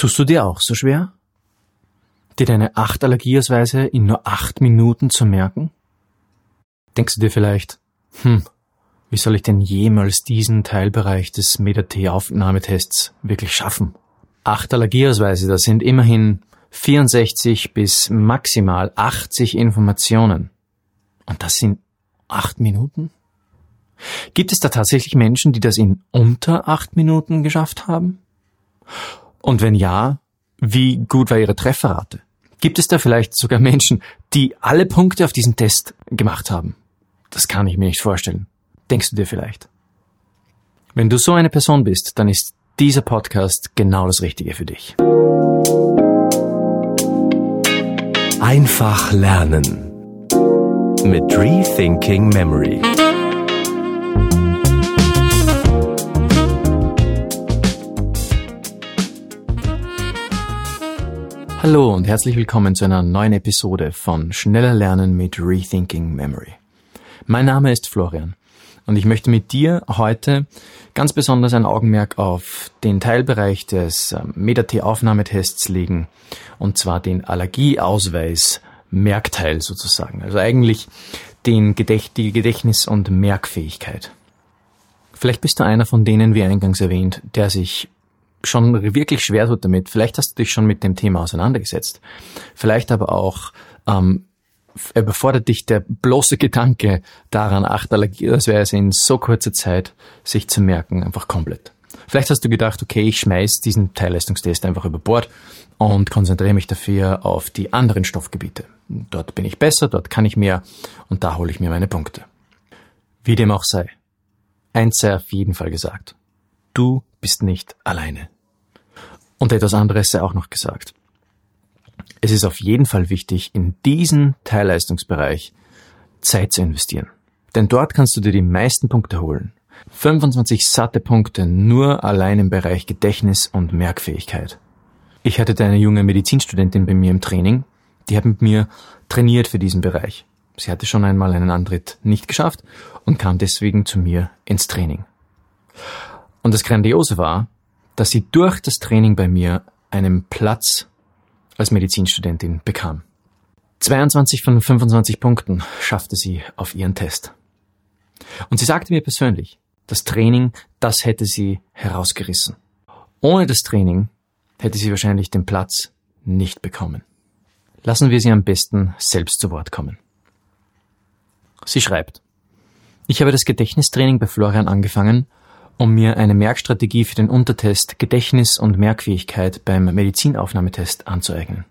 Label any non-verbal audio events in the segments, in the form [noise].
Tust du dir auch so schwer? Dir deine acht Allergieausweise in nur acht Minuten zu merken? Denkst du dir vielleicht, hm, wie soll ich denn jemals diesen Teilbereich des MetaT-Aufnahmetests wirklich schaffen? Acht Allergieausweise, das sind immerhin 64 bis maximal 80 Informationen. Und das sind acht Minuten? Gibt es da tatsächlich Menschen, die das in unter acht Minuten geschafft haben? Und wenn ja, wie gut war ihre Trefferrate? Gibt es da vielleicht sogar Menschen, die alle Punkte auf diesen Test gemacht haben? Das kann ich mir nicht vorstellen. Denkst du dir vielleicht? Wenn du so eine Person bist, dann ist dieser Podcast genau das Richtige für dich. Einfach lernen mit Rethinking Memory. Hallo und herzlich willkommen zu einer neuen Episode von Schneller Lernen mit Rethinking Memory. Mein Name ist Florian und ich möchte mit dir heute ganz besonders ein Augenmerk auf den Teilbereich des ähm, MetaT-Aufnahmetests legen und zwar den Allergieausweis Merkteil sozusagen. Also eigentlich den Gedächt die Gedächtnis- und Merkfähigkeit. Vielleicht bist du einer von denen, wie eingangs erwähnt, der sich schon wirklich schwer tut damit. Vielleicht hast du dich schon mit dem Thema auseinandergesetzt. Vielleicht aber auch ähm, überfordert dich der bloße Gedanke daran, acht Allergieausweise in so kurzer Zeit sich zu merken, einfach komplett. Vielleicht hast du gedacht, okay, ich schmeiß diesen Teilleistungstest einfach über Bord und konzentriere mich dafür auf die anderen Stoffgebiete. Dort bin ich besser, dort kann ich mehr und da hole ich mir meine Punkte. Wie dem auch sei. Eins sei auf jeden Fall gesagt. Du bist nicht alleine. Und etwas anderes sei auch noch gesagt. Es ist auf jeden Fall wichtig, in diesen Teilleistungsbereich Zeit zu investieren. Denn dort kannst du dir die meisten Punkte holen. 25 satte Punkte nur allein im Bereich Gedächtnis und Merkfähigkeit. Ich hatte da eine junge Medizinstudentin bei mir im Training, die hat mit mir trainiert für diesen Bereich. Sie hatte schon einmal einen Antritt nicht geschafft und kam deswegen zu mir ins Training. Und das Grandiose war, dass sie durch das Training bei mir einen Platz als Medizinstudentin bekam. 22 von 25 Punkten schaffte sie auf ihren Test. Und sie sagte mir persönlich, das Training, das hätte sie herausgerissen. Ohne das Training hätte sie wahrscheinlich den Platz nicht bekommen. Lassen wir sie am besten selbst zu Wort kommen. Sie schreibt, ich habe das Gedächtnistraining bei Florian angefangen um mir eine Merkstrategie für den Untertest Gedächtnis und Merkfähigkeit beim Medizinaufnahmetest anzueignen.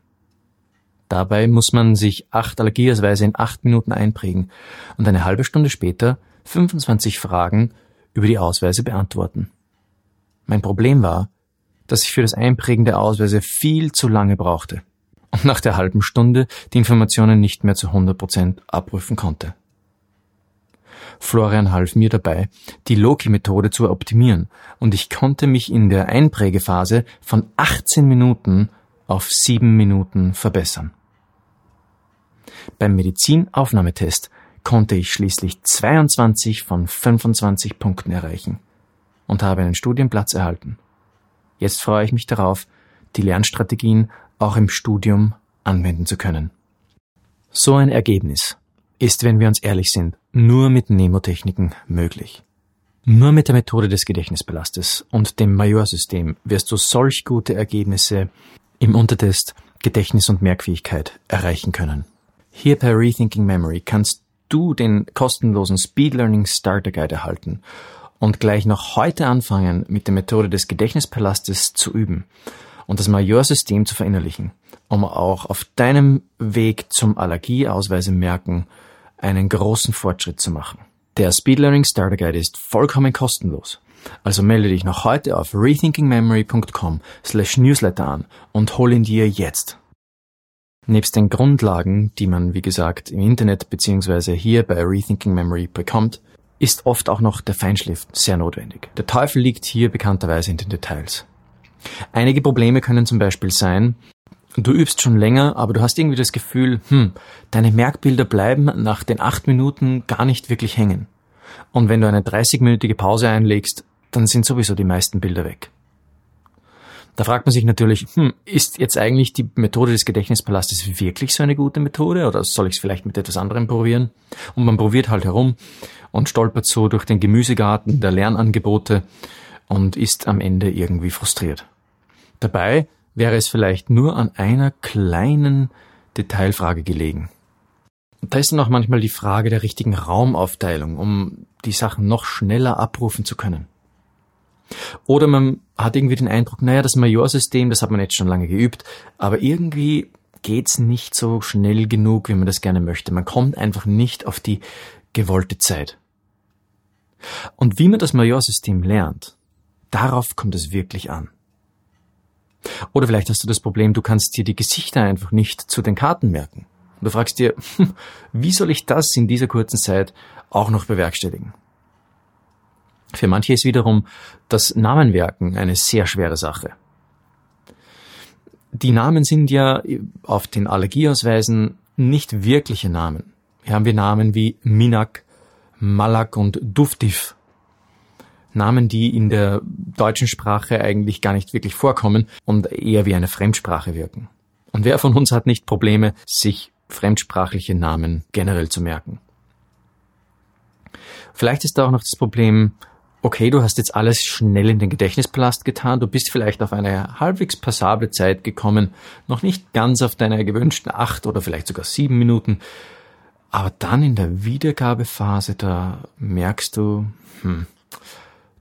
Dabei muss man sich acht Allergieausweise in acht Minuten einprägen und eine halbe Stunde später 25 Fragen über die Ausweise beantworten. Mein Problem war, dass ich für das Einprägen der Ausweise viel zu lange brauchte und nach der halben Stunde die Informationen nicht mehr zu 100 Prozent abrufen konnte. Florian half mir dabei, die Loki-Methode zu optimieren und ich konnte mich in der Einprägephase von 18 Minuten auf 7 Minuten verbessern. Beim Medizinaufnahmetest konnte ich schließlich 22 von 25 Punkten erreichen und habe einen Studienplatz erhalten. Jetzt freue ich mich darauf, die Lernstrategien auch im Studium anwenden zu können. So ein Ergebnis ist, wenn wir uns ehrlich sind, nur mit Nemotechniken möglich. Nur mit der Methode des Gedächtnisbelastes und dem Majorsystem wirst du solch gute Ergebnisse im Untertest Gedächtnis und Merkfähigkeit erreichen können. Hier bei Rethinking Memory kannst du den kostenlosen Speed Learning Starter Guide erhalten und gleich noch heute anfangen, mit der Methode des Gedächtnispalastes zu üben und das Majorsystem zu verinnerlichen, um auch auf deinem Weg zum Allergieausweise merken einen großen Fortschritt zu machen. Der Speed Learning Starter Guide ist vollkommen kostenlos. Also melde dich noch heute auf rethinkingmemory.com slash newsletter an und hol ihn dir jetzt. Nebst den Grundlagen, die man wie gesagt im Internet beziehungsweise hier bei Rethinking Memory bekommt, ist oft auch noch der Feinschliff sehr notwendig. Der Teufel liegt hier bekannterweise in den Details. Einige Probleme können zum Beispiel sein, du übst schon länger, aber du hast irgendwie das Gefühl, hm, deine Merkbilder bleiben nach den acht Minuten gar nicht wirklich hängen. Und wenn du eine 30-minütige Pause einlegst, dann sind sowieso die meisten Bilder weg. Da fragt man sich natürlich, hm, ist jetzt eigentlich die Methode des Gedächtnispalastes wirklich so eine gute Methode oder soll ich es vielleicht mit etwas anderem probieren? Und man probiert halt herum und stolpert so durch den Gemüsegarten der Lernangebote und ist am Ende irgendwie frustriert. Dabei wäre es vielleicht nur an einer kleinen Detailfrage gelegen. Da ist dann auch manchmal die Frage der richtigen Raumaufteilung, um die Sachen noch schneller abrufen zu können. Oder man hat irgendwie den Eindruck, naja, das Majorsystem, das hat man jetzt schon lange geübt, aber irgendwie geht's nicht so schnell genug, wie man das gerne möchte. Man kommt einfach nicht auf die gewollte Zeit. Und wie man das Majorsystem lernt, darauf kommt es wirklich an. Oder vielleicht hast du das Problem, du kannst dir die Gesichter einfach nicht zu den Karten merken. Und du fragst dir, wie soll ich das in dieser kurzen Zeit auch noch bewerkstelligen? Für manche ist wiederum das Namenwerken eine sehr schwere Sache. Die Namen sind ja auf den Allergieausweisen nicht wirkliche Namen. Hier haben wir Namen wie Minak, Malak und Duftif. Namen, die in der deutschen Sprache eigentlich gar nicht wirklich vorkommen und eher wie eine Fremdsprache wirken. Und wer von uns hat nicht Probleme, sich fremdsprachliche Namen generell zu merken? Vielleicht ist da auch noch das Problem, okay, du hast jetzt alles schnell in den Gedächtnispalast getan, du bist vielleicht auf eine halbwegs passable Zeit gekommen, noch nicht ganz auf deine gewünschten acht oder vielleicht sogar sieben Minuten, aber dann in der Wiedergabephase, da merkst du, hm,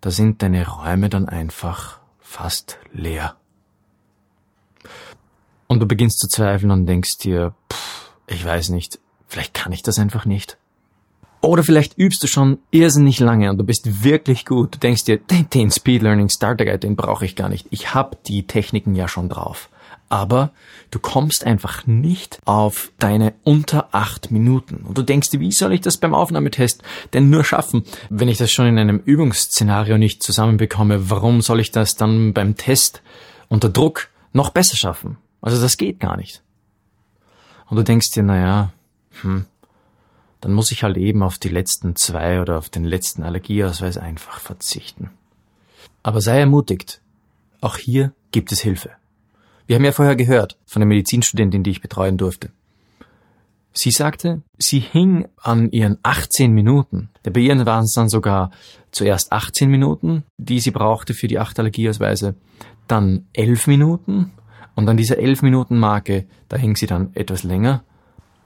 da sind deine Räume dann einfach fast leer. Und du beginnst zu zweifeln und denkst dir, pff, ich weiß nicht, vielleicht kann ich das einfach nicht. Oder vielleicht übst du schon irrsinnig lange und du bist wirklich gut. Du denkst dir, den, Speed Learning Starter Guide, den brauche ich gar nicht. Ich habe die Techniken ja schon drauf. Aber du kommst einfach nicht auf deine unter acht Minuten. Und du denkst dir, wie soll ich das beim Aufnahmetest denn nur schaffen? Wenn ich das schon in einem Übungsszenario nicht zusammenbekomme, warum soll ich das dann beim Test unter Druck noch besser schaffen? Also das geht gar nicht. Und du denkst dir, naja, hm, dann muss ich halt eben auf die letzten zwei oder auf den letzten Allergieausweis einfach verzichten. Aber sei ermutigt. Auch hier gibt es Hilfe. Wir haben ja vorher gehört von der Medizinstudentin, die ich betreuen durfte. Sie sagte, sie hing an ihren 18 Minuten. Bei ihr waren es dann sogar zuerst 18 Minuten, die sie brauchte für die acht Allergieausweise, dann 11 Minuten und an dieser 11 Minuten Marke, da hing sie dann etwas länger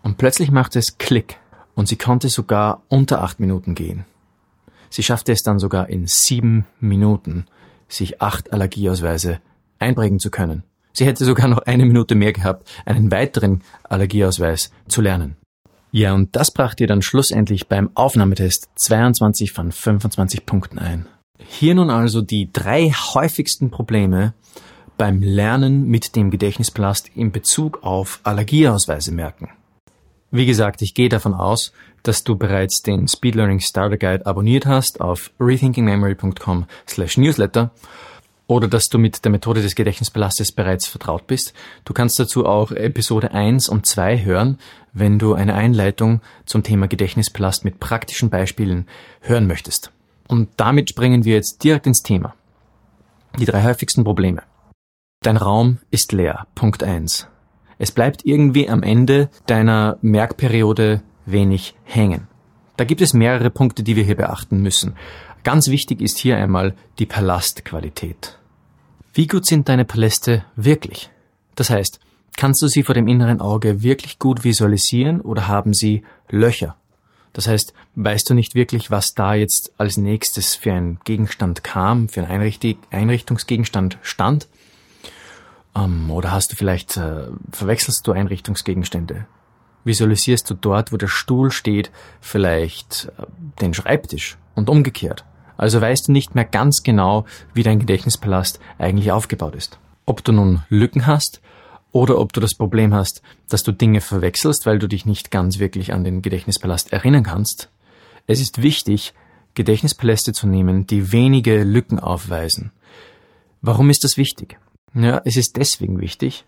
und plötzlich machte es Klick und sie konnte sogar unter acht Minuten gehen. Sie schaffte es dann sogar in sieben Minuten, sich acht Allergieausweise einprägen zu können. Sie hätte sogar noch eine Minute mehr gehabt, einen weiteren Allergieausweis zu lernen. Ja, und das brachte ihr dann schlussendlich beim Aufnahmetest 22 von 25 Punkten ein. Hier nun also die drei häufigsten Probleme beim Lernen mit dem Gedächtnisplast in Bezug auf Allergieausweise merken. Wie gesagt, ich gehe davon aus, dass du bereits den Speed Learning Starter Guide abonniert hast auf rethinkingmemory.com slash newsletter oder dass du mit der Methode des Gedächtnispalastes bereits vertraut bist. Du kannst dazu auch Episode 1 und 2 hören, wenn du eine Einleitung zum Thema Gedächtnispalast mit praktischen Beispielen hören möchtest. Und damit springen wir jetzt direkt ins Thema. Die drei häufigsten Probleme. Dein Raum ist leer. Punkt 1. Es bleibt irgendwie am Ende deiner Merkperiode wenig hängen. Da gibt es mehrere Punkte, die wir hier beachten müssen. Ganz wichtig ist hier einmal die Palastqualität. Wie gut sind deine Paläste wirklich? Das heißt, kannst du sie vor dem inneren Auge wirklich gut visualisieren oder haben sie Löcher? Das heißt, weißt du nicht wirklich, was da jetzt als nächstes für ein Gegenstand kam, für ein Einrichtungsgegenstand stand? Ähm, oder hast du vielleicht, äh, verwechselst du Einrichtungsgegenstände? Visualisierst du dort, wo der Stuhl steht, vielleicht äh, den Schreibtisch und umgekehrt? Also weißt du nicht mehr ganz genau, wie dein Gedächtnispalast eigentlich aufgebaut ist. Ob du nun Lücken hast oder ob du das Problem hast, dass du Dinge verwechselst, weil du dich nicht ganz wirklich an den Gedächtnispalast erinnern kannst. Es ist wichtig, Gedächtnispaläste zu nehmen, die wenige Lücken aufweisen. Warum ist das wichtig? Ja, es ist deswegen wichtig,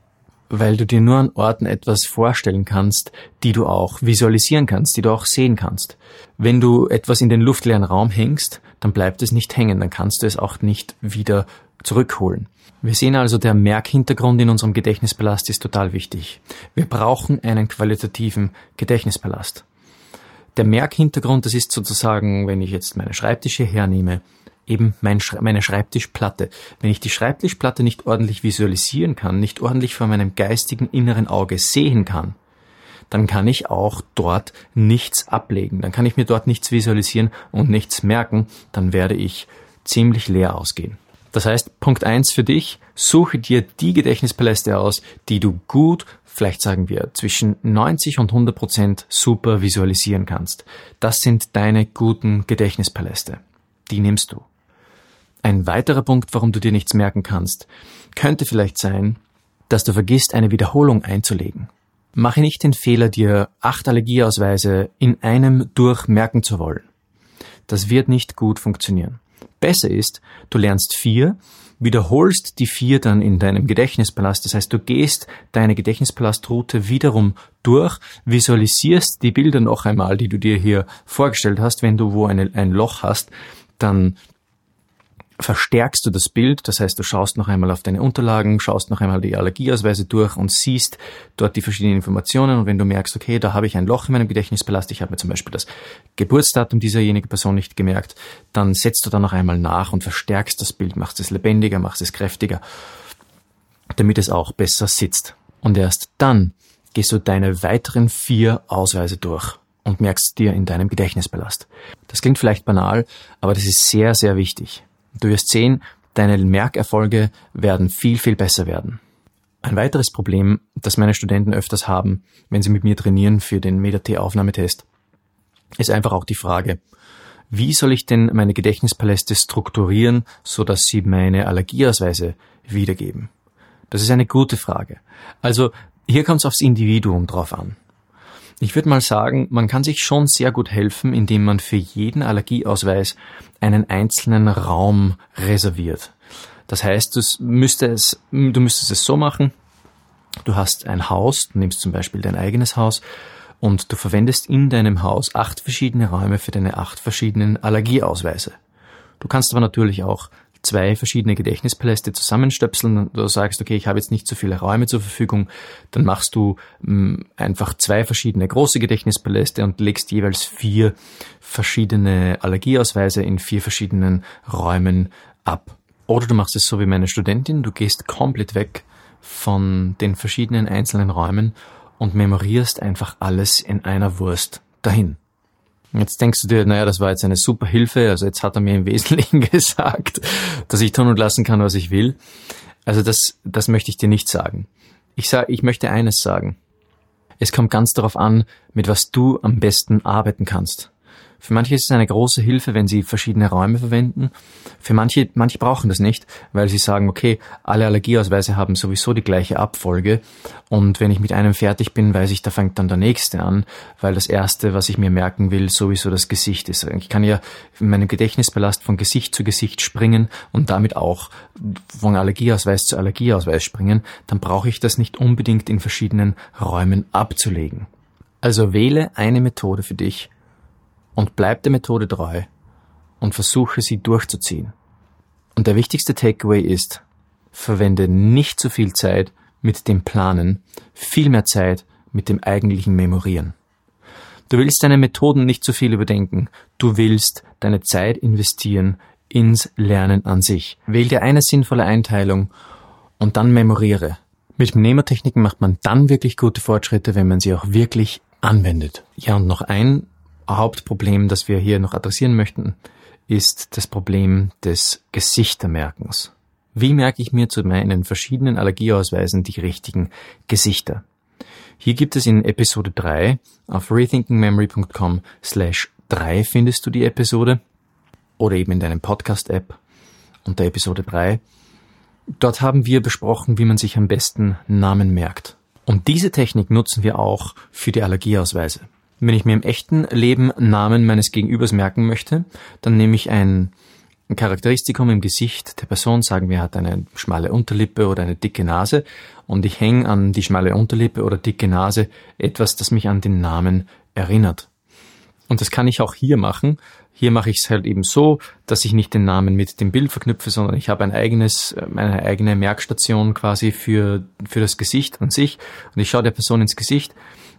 weil du dir nur an Orten etwas vorstellen kannst, die du auch visualisieren kannst, die du auch sehen kannst. Wenn du etwas in den luftleeren Raum hängst, dann bleibt es nicht hängen, dann kannst du es auch nicht wieder zurückholen. Wir sehen also, der Merkhintergrund in unserem Gedächtnispalast ist total wichtig. Wir brauchen einen qualitativen Gedächtnispalast. Der Merkhintergrund, das ist sozusagen, wenn ich jetzt meine Schreibtische hernehme, eben mein, meine Schreibtischplatte. Wenn ich die Schreibtischplatte nicht ordentlich visualisieren kann, nicht ordentlich vor meinem geistigen inneren Auge sehen kann, dann kann ich auch dort nichts ablegen. Dann kann ich mir dort nichts visualisieren und nichts merken. Dann werde ich ziemlich leer ausgehen. Das heißt, Punkt eins für dich, suche dir die Gedächtnispaläste aus, die du gut, vielleicht sagen wir zwischen 90 und 100 Prozent super visualisieren kannst. Das sind deine guten Gedächtnispaläste. Die nimmst du. Ein weiterer Punkt, warum du dir nichts merken kannst, könnte vielleicht sein, dass du vergisst, eine Wiederholung einzulegen. Mache nicht den Fehler, dir acht Allergieausweise in einem durchmerken zu wollen. Das wird nicht gut funktionieren. Besser ist, du lernst vier, wiederholst die vier dann in deinem Gedächtnispalast. Das heißt, du gehst deine Gedächtnispalastruute wiederum durch, visualisierst die Bilder noch einmal, die du dir hier vorgestellt hast. Wenn du wo eine, ein Loch hast, dann verstärkst du das Bild, das heißt, du schaust noch einmal auf deine Unterlagen, schaust noch einmal die Allergieausweise durch und siehst dort die verschiedenen Informationen und wenn du merkst, okay, da habe ich ein Loch in meinem Gedächtnispalast, ich habe mir zum Beispiel das Geburtsdatum dieserjenigen Person nicht gemerkt, dann setzt du da noch einmal nach und verstärkst das Bild, machst es lebendiger, machst es kräftiger, damit es auch besser sitzt. Und erst dann gehst du deine weiteren vier Ausweise durch und merkst dir in deinem Gedächtnispalast. Das klingt vielleicht banal, aber das ist sehr, sehr wichtig. Du wirst sehen, deine Merkerfolge werden viel, viel besser werden. Ein weiteres Problem, das meine Studenten öfters haben, wenn sie mit mir trainieren für den MetaT-Aufnahmetest, ist einfach auch die Frage, wie soll ich denn meine Gedächtnispaläste strukturieren, so dass sie meine Allergieausweise wiedergeben? Das ist eine gute Frage. Also hier kommt es aufs Individuum drauf an. Ich würde mal sagen, man kann sich schon sehr gut helfen, indem man für jeden Allergieausweis einen einzelnen Raum reserviert. Das heißt, du müsstest, du müsstest es so machen, du hast ein Haus, du nimmst zum Beispiel dein eigenes Haus und du verwendest in deinem Haus acht verschiedene Räume für deine acht verschiedenen Allergieausweise. Du kannst aber natürlich auch zwei verschiedene Gedächtnispaläste zusammenstöpseln und du sagst, okay, ich habe jetzt nicht so viele Räume zur Verfügung, dann machst du mh, mm, einfach zwei verschiedene große Gedächtnispaläste und legst jeweils vier verschiedene Allergieausweise in vier verschiedenen Räumen ab. Oder du machst es so wie meine Studentin, du gehst komplett weg von den verschiedenen einzelnen Räumen und memorierst einfach alles in einer Wurst dahin. Jetzt denkst du dir, naja, das war jetzt eine super Hilfe, also jetzt hat er mir im Wesentlichen [laughs] gesagt, dass ich tun und lassen kann, was ich will. Also das, das möchte ich dir nicht sagen. Ich sage, ich möchte eines sagen. Es kommt ganz darauf an, mit was du am besten arbeiten kannst. Für manche ist es eine große Hilfe, wenn sie verschiedene Räume verwenden. Für manche, manche brauchen das nicht, weil sie sagen, okay, alle Allergieausweise haben sowieso die gleiche Abfolge und wenn ich mit einem fertig bin, weiß ich, da fängt dann der nächste an, weil das erste, was ich mir merken will, sowieso das Gesicht ist. Ich kann ja in meinem Gedächtnisbelast von Gesicht zu Gesicht springen und damit auch von Allergieausweis zu Allergieausweis springen, dann brauche ich das nicht unbedingt in verschiedenen Räumen abzulegen. Also wähle eine Methode für dich, und bleib der Methode treu und versuche sie durchzuziehen. Und der wichtigste Takeaway ist, verwende nicht zu viel Zeit mit dem Planen, viel mehr Zeit mit dem eigentlichen Memorieren. Du willst deine Methoden nicht zu viel überdenken, du willst deine Zeit investieren ins Lernen an sich. Wähl dir eine sinnvolle Einteilung und dann memoriere. Mit Mnematechniken macht man dann wirklich gute Fortschritte, wenn man sie auch wirklich anwendet. Ja, und noch ein Hauptproblem, das wir hier noch adressieren möchten, ist das Problem des Gesichtermerkens. Wie merke ich mir zu meinen verschiedenen Allergieausweisen die richtigen Gesichter? Hier gibt es in Episode 3 auf rethinkingmemory.com slash 3 findest du die Episode oder eben in deinem Podcast-App unter Episode 3. Dort haben wir besprochen, wie man sich am besten Namen merkt. Und diese Technik nutzen wir auch für die Allergieausweise. Wenn ich mir im echten Leben Namen meines Gegenübers merken möchte, dann nehme ich ein Charakteristikum im Gesicht der Person, sagen wir, hat eine schmale Unterlippe oder eine dicke Nase und ich hänge an die schmale Unterlippe oder dicke Nase etwas, das mich an den Namen erinnert. Und das kann ich auch hier machen. Hier mache ich es halt eben so, dass ich nicht den Namen mit dem Bild verknüpfe, sondern ich habe ein eigenes, eine eigene Merkstation quasi für, für das Gesicht an sich. Und ich schaue der Person ins Gesicht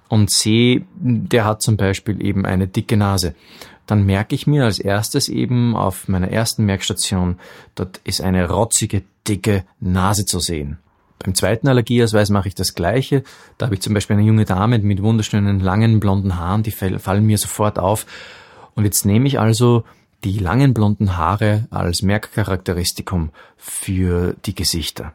und sehe, der hat zum Beispiel eben eine dicke Nase. Dann merke ich mir als erstes eben auf meiner ersten Merkstation, dort ist eine rotzige, dicke Nase zu sehen. Beim zweiten Allergieausweis mache ich das Gleiche. Da habe ich zum Beispiel eine junge Dame mit wunderschönen langen blonden Haaren, die fallen mir sofort auf. Und jetzt nehme ich also die langen blonden Haare als Merkcharakteristikum für die Gesichter.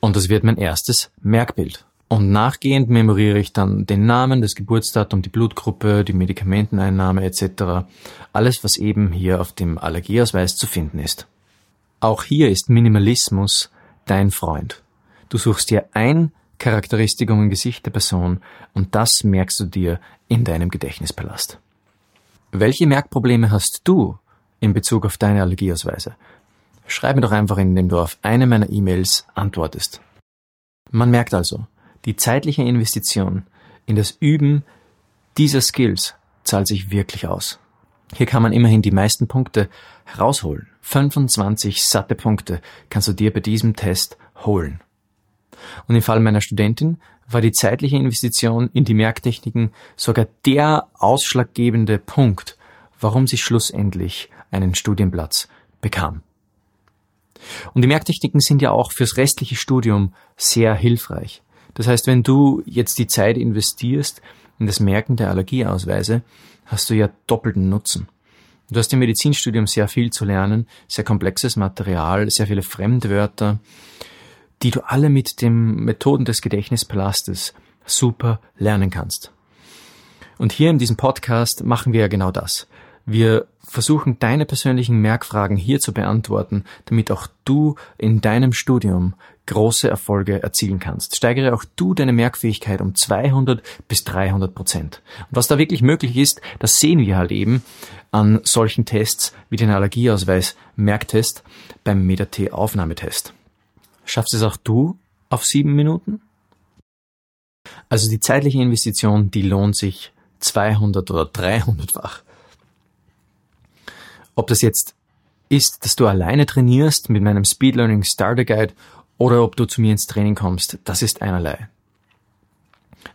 Und das wird mein erstes Merkbild. Und nachgehend memoriere ich dann den Namen, das Geburtsdatum, die Blutgruppe, die Medikamenteneinnahme etc. Alles, was eben hier auf dem Allergieausweis zu finden ist. Auch hier ist Minimalismus dein Freund. Du suchst dir ein Charakteristikum im Gesicht der Person und das merkst du dir in deinem Gedächtnispalast. Welche Merkprobleme hast du in Bezug auf deine Allergieausweise? Schreib mir doch einfach, indem du auf eine meiner E-Mails antwortest. Man merkt also, die zeitliche Investition in das Üben dieser Skills zahlt sich wirklich aus. Hier kann man immerhin die meisten Punkte herausholen. 25 satte Punkte kannst du dir bei diesem Test holen. Und im Fall meiner Studentin war die zeitliche Investition in die Merktechniken sogar der ausschlaggebende Punkt, warum sie schlussendlich einen Studienplatz bekam. Und die Merktechniken sind ja auch fürs restliche Studium sehr hilfreich. Das heißt, wenn du jetzt die Zeit investierst in das Merken der Allergieausweise, hast du ja doppelten Nutzen. Du hast im Medizinstudium sehr viel zu lernen, sehr komplexes Material, sehr viele Fremdwörter, die du alle mit den Methoden des Gedächtnispalastes super lernen kannst. Und hier in diesem Podcast machen wir ja genau das. Wir versuchen deine persönlichen Merkfragen hier zu beantworten, damit auch du in deinem Studium große Erfolge erzielen kannst. Steigere auch du deine Merkfähigkeit um 200 bis 300 Prozent. Und was da wirklich möglich ist, das sehen wir halt eben an solchen Tests wie den Allergieausweis Merktest beim MetaT Aufnahmetest. Schaffst es auch du auf sieben Minuten? Also die zeitliche Investition, die lohnt sich 200 oder 300-fach. Ob das jetzt ist, dass du alleine trainierst mit meinem Speed Learning Starter Guide oder ob du zu mir ins Training kommst, das ist einerlei.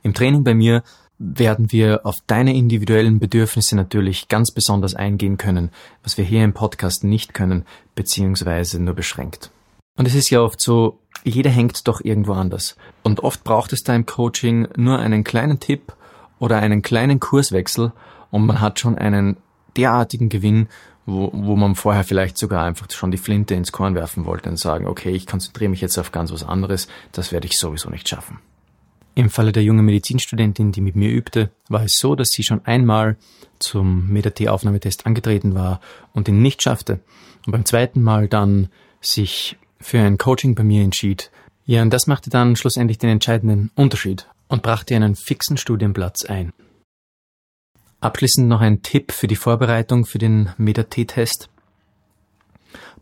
Im Training bei mir werden wir auf deine individuellen Bedürfnisse natürlich ganz besonders eingehen können, was wir hier im Podcast nicht können, beziehungsweise nur beschränkt. Und es ist ja oft so, jeder hängt doch irgendwo anders. Und oft braucht es da im Coaching nur einen kleinen Tipp oder einen kleinen Kurswechsel und man hat schon einen derartigen Gewinn, wo, wo man vorher vielleicht sogar einfach schon die Flinte ins Korn werfen wollte und sagen, okay, ich konzentriere mich jetzt auf ganz was anderes, das werde ich sowieso nicht schaffen. Im Falle der jungen Medizinstudentin, die mit mir übte, war es so, dass sie schon einmal zum MetaT-Aufnahmetest angetreten war und ihn nicht schaffte und beim zweiten Mal dann sich für ein Coaching bei mir entschied. Ja, und das machte dann schlussendlich den entscheidenden Unterschied und brachte einen fixen Studienplatz ein. Abschließend noch ein Tipp für die Vorbereitung für den MetaT-Test.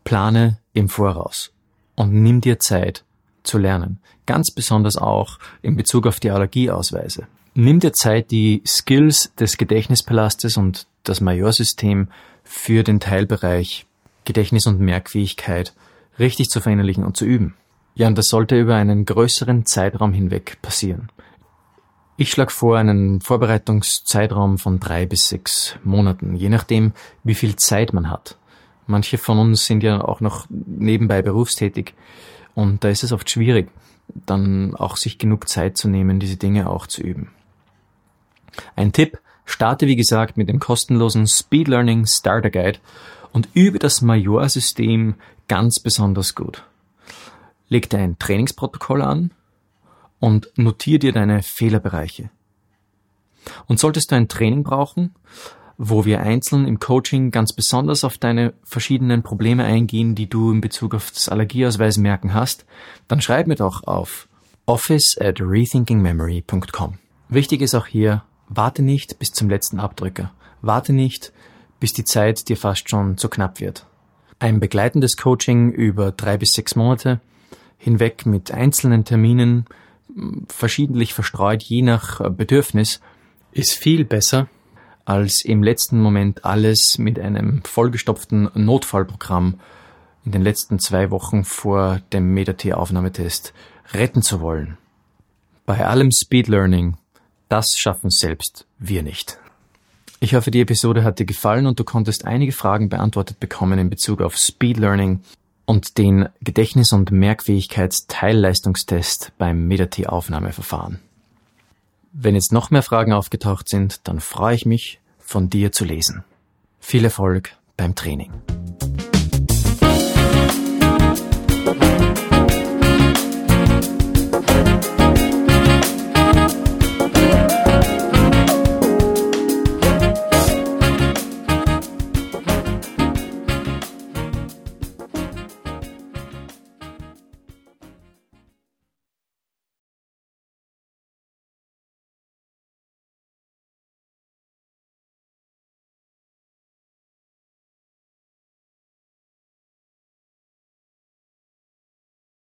Plane im Voraus und nimm dir Zeit zu lernen. Ganz besonders auch in Bezug auf die Allergieausweise. Nimm dir Zeit, die Skills des Gedächtnispalastes und das Majorsystem für den Teilbereich Gedächtnis und Merkfähigkeit richtig zu verinnerlichen und zu üben. Ja, und das sollte über einen größeren Zeitraum hinweg passieren. Ich schlage vor einen Vorbereitungszeitraum von drei bis sechs Monaten, je nachdem, wie viel Zeit man hat. Manche von uns sind ja auch noch nebenbei berufstätig und da ist es oft schwierig, dann auch sich genug Zeit zu nehmen, diese Dinge auch zu üben. Ein Tipp, starte wie gesagt mit dem kostenlosen Speed Learning Starter Guide und übe das Major-System ganz besonders gut. Leg dir ein Trainingsprotokoll an und notiere dir deine Fehlerbereiche. Und solltest du ein Training brauchen, wo wir einzeln im Coaching ganz besonders auf deine verschiedenen Probleme eingehen, die du in Bezug auf das Allergieausweismerken hast, dann schreib mir doch auf office at rethinkingmemory.com. Wichtig ist auch hier, warte nicht bis zum letzten Abdrücker. Warte nicht, bis die Zeit dir fast schon zu knapp wird. Ein begleitendes Coaching über drei bis sechs Monate hinweg mit einzelnen Terminen, verschiedentlich verstreut, je nach Bedürfnis, ist viel besser als im letzten Moment alles mit einem vollgestopften Notfallprogramm in den letzten zwei Wochen vor dem MetaT-Aufnahmetest retten zu wollen. Bei allem Speed Learning, das schaffen selbst wir nicht. Ich hoffe, die Episode hat dir gefallen und du konntest einige Fragen beantwortet bekommen in Bezug auf Speed Learning und den Gedächtnis- und Merkfähigkeitsteilleistungstest beim MetaT-Aufnahmeverfahren. Wenn jetzt noch mehr Fragen aufgetaucht sind, dann freue ich mich, von dir zu lesen. Viel Erfolg beim Training.